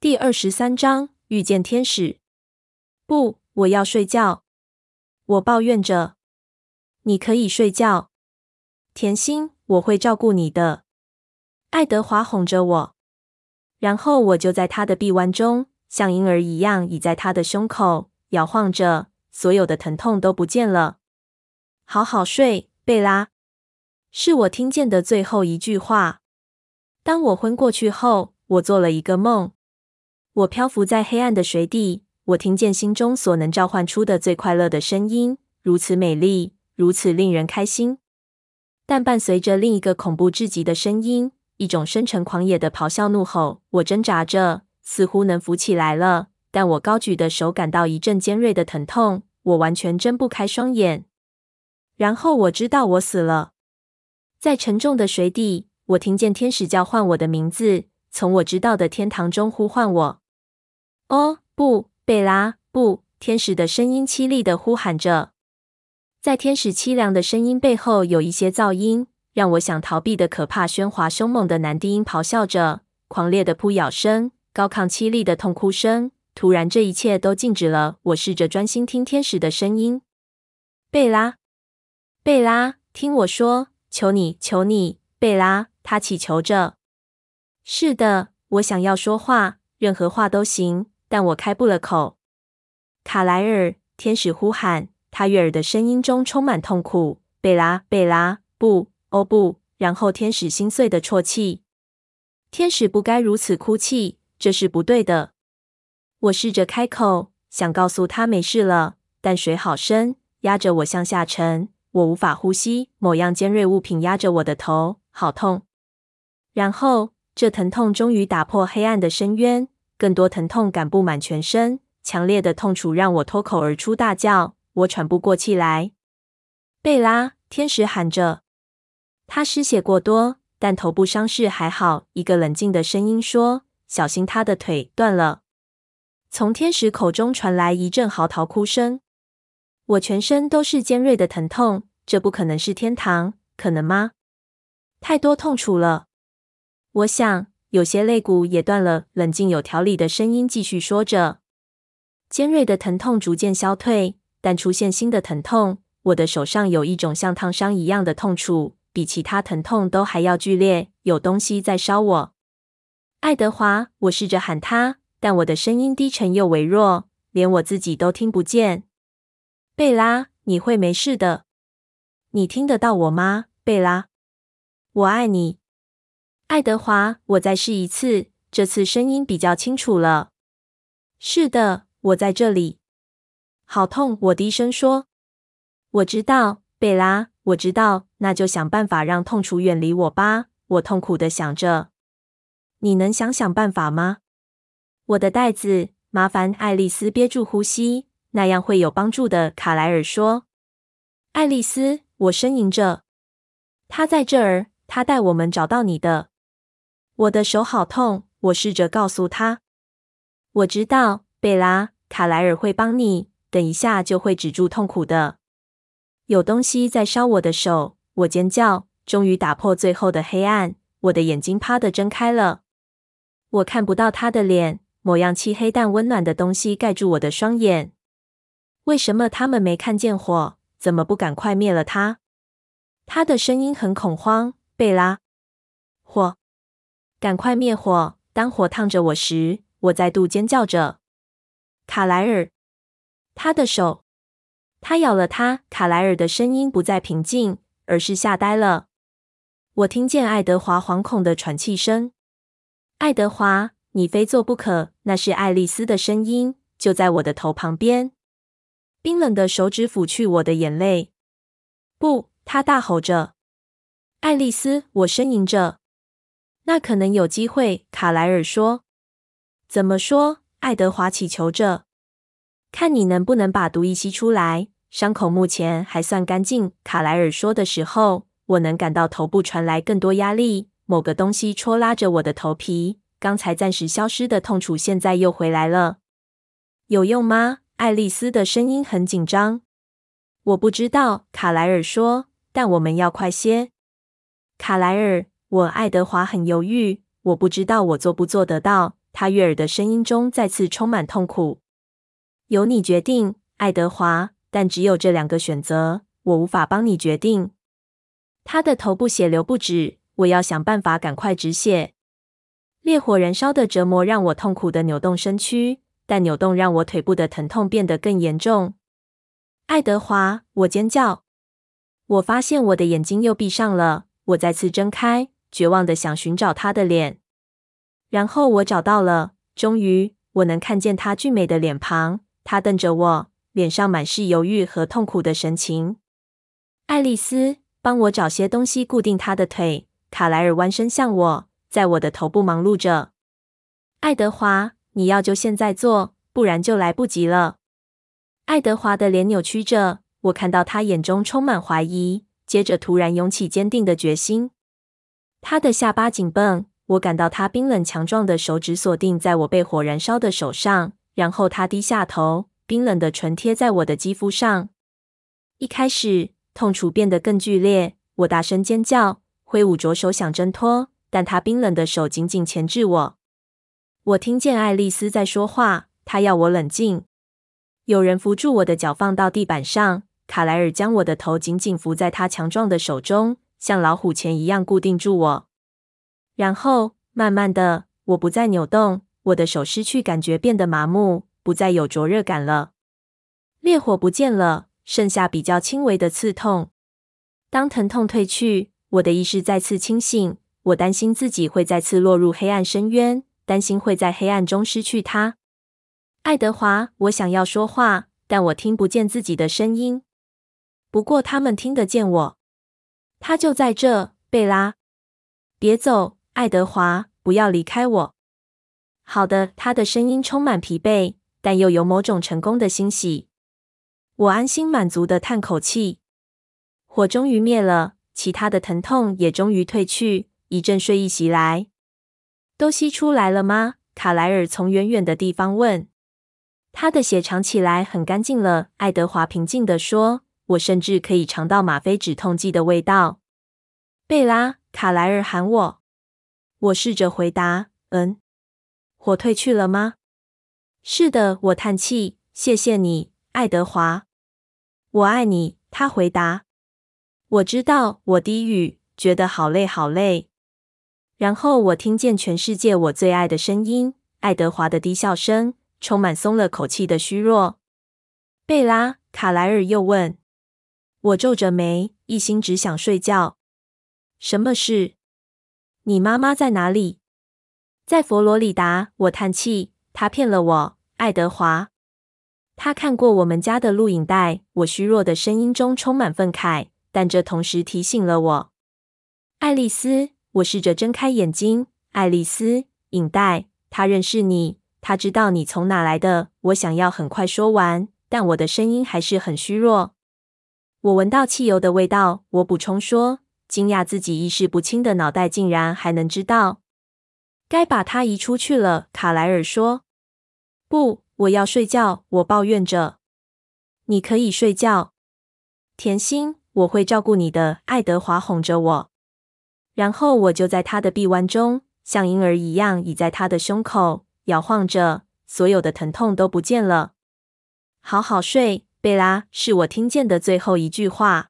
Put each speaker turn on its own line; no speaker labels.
第二十三章遇见天使。不，我要睡觉。我抱怨着。你可以睡觉，甜心，我会照顾你的。爱德华哄着我，然后我就在他的臂弯中，像婴儿一样倚在他的胸口，摇晃着，所有的疼痛都不见了。好好睡，贝拉，是我听见的最后一句话。当我昏过去后，我做了一个梦。我漂浮在黑暗的水底，我听见心中所能召唤出的最快乐的声音，如此美丽，如此令人开心。但伴随着另一个恐怖至极的声音。一种深沉狂野的咆哮怒吼，我挣扎着，似乎能浮起来了，但我高举的手感到一阵尖锐的疼痛，我完全睁不开双眼。然后我知道我死了，在沉重的水底，我听见天使叫唤我的名字，从我知道的天堂中呼唤我。哦，不，贝拉，不！天使的声音凄厉的呼喊着，在天使凄凉的声音背后有一些噪音。让我想逃避的可怕喧哗，凶猛的男低音咆哮着，狂烈的扑咬声，高亢凄厉的痛哭声。突然，这一切都静止了。我试着专心听天使的声音：“贝拉，贝拉，听我说，求你，求你，贝拉。”他祈求着。“是的，我想要说话，任何话都行，但我开不了口。”卡莱尔，天使呼喊，他悦耳的声音中充满痛苦。“贝拉，贝拉，不。”哦不！然后天使心碎的啜泣。天使不该如此哭泣，这是不对的。我试着开口，想告诉他没事了，但水好深，压着我向下沉，我无法呼吸。某样尖锐物品压着我的头，好痛。然后，这疼痛终于打破黑暗的深渊，更多疼痛感布满全身，强烈的痛楚让我脱口而出大叫，我喘不过气来。贝拉，天使喊着。他失血过多，但头部伤势还好。一个冷静的声音说：“小心他的腿断了。”从天使口中传来一阵嚎啕哭声。我全身都是尖锐的疼痛，这不可能是天堂，可能吗？太多痛楚了。我想，有些肋骨也断了。冷静有条理的声音继续说着。尖锐的疼痛逐渐消退，但出现新的疼痛。我的手上有一种像烫伤一样的痛楚。比其他疼痛都还要剧烈，有东西在烧我。爱德华，我试着喊他，但我的声音低沉又微弱，连我自己都听不见。贝拉，你会没事的。你听得到我吗，贝拉？我爱你，爱德华。我再试一次，这次声音比较清楚了。是的，我在这里。好痛，我低声说。我知道，贝拉。我知道，那就想办法让痛楚远离我吧。我痛苦的想着。你能想想办法吗？我的袋子，麻烦爱丽丝憋住呼吸，那样会有帮助的。卡莱尔说。爱丽丝，我呻吟着。她在这儿，她带我们找到你的。我的手好痛，我试着告诉他。我知道，贝拉，卡莱尔会帮你，等一下就会止住痛苦的。有东西在烧我的手，我尖叫，终于打破最后的黑暗。我的眼睛啪地睁开了，我看不到他的脸，某样漆黑但温暖的东西盖住我的双眼。为什么他们没看见火？怎么不赶快灭了它？他的声音很恐慌。贝拉，赶快灭火！当火烫着我时，我再度尖叫着。卡莱尔，他的手。他咬了他。卡莱尔的声音不再平静，而是吓呆了。我听见爱德华惶恐的喘气声。爱德华，你非做不可。那是爱丽丝的声音，就在我的头旁边。冰冷的手指抚去我的眼泪。不，他大吼着。爱丽丝，我呻吟着。那可能有机会，卡莱尔说。怎么说？爱德华祈求着。看你能不能把毒液吸出来。伤口目前还算干净。卡莱尔说的时候，我能感到头部传来更多压力，某个东西戳拉着我的头皮。刚才暂时消失的痛楚现在又回来了。有用吗？爱丽丝的声音很紧张。我不知道，卡莱尔说。但我们要快些。卡莱尔，我爱德华很犹豫。我不知道我做不做得到。他悦耳的声音中再次充满痛苦。由你决定，爱德华，但只有这两个选择，我无法帮你决定。他的头部血流不止，我要想办法赶快止血。烈火燃烧的折磨让我痛苦的扭动身躯，但扭动让我腿部的疼痛变得更严重。爱德华，我尖叫。我发现我的眼睛又闭上了。我再次睁开，绝望的想寻找他的脸。然后我找到了，终于，我能看见他俊美的脸庞。他瞪着我，脸上满是犹豫和痛苦的神情。爱丽丝，帮我找些东西固定他的腿。卡莱尔弯身向我，在我的头部忙碌着。爱德华，你要就现在做，不然就来不及了。爱德华的脸扭曲着，我看到他眼中充满怀疑，接着突然涌起坚定的决心。他的下巴紧绷，我感到他冰冷强壮的手指锁定在我被火燃烧的手上，然后他低下头，冰冷的唇贴在我的肌肤上。一开始，痛楚变得更剧烈，我大声尖叫，挥舞着手想挣脱，但他冰冷的手紧紧钳制我。我听见爱丽丝在说话，她要我冷静。有人扶住我的脚放到地板上，卡莱尔将我的头紧紧扶在他强壮的手中，像老虎钳一样固定住我。然后，慢慢的，我不再扭动，我的手失去感觉，变得麻木，不再有灼热感了。烈火不见了，剩下比较轻微的刺痛。当疼痛退去，我的意识再次清醒。我担心自己会再次落入黑暗深渊，担心会在黑暗中失去他。爱德华，我想要说话，但我听不见自己的声音。不过他们听得见我。他就在这，贝拉。别走，爱德华，不要离开我。好的，他的声音充满疲惫，但又有某种成功的欣喜。我安心满足的叹口气。火终于灭了，其他的疼痛也终于退去。一阵睡意袭来。都吸出来了吗？卡莱尔从远远的地方问。他的血尝起来很干净了，爱德华平静地说。我甚至可以尝到吗啡止痛剂的味道。贝拉，卡莱尔喊我。我试着回答：“嗯。”火退去了吗？是的，我叹气。谢谢你，爱德华。我爱你，他回答。我知道，我低语，觉得好累，好累。然后我听见全世界我最爱的声音，爱德华的低笑声，充满松了口气的虚弱。贝拉，卡莱尔又问。我皱着眉，一心只想睡觉。什么事？你妈妈在哪里？在佛罗里达。我叹气，她骗了我，爱德华。她看过我们家的录影带。我虚弱的声音中充满愤慨，但这同时提醒了我。爱丽丝。我试着睁开眼睛，爱丽丝，影带，他认识你，他知道你从哪来的。我想要很快说完，但我的声音还是很虚弱。我闻到汽油的味道，我补充说，惊讶自己意识不清的脑袋竟然还能知道。该把它移出去了，卡莱尔说。不，我要睡觉，我抱怨着。你可以睡觉，甜心，我会照顾你的。爱德华哄着我。然后我就在他的臂弯中，像婴儿一样倚在他的胸口，摇晃着，所有的疼痛都不见了。好好睡，贝拉，是我听见的最后一句话。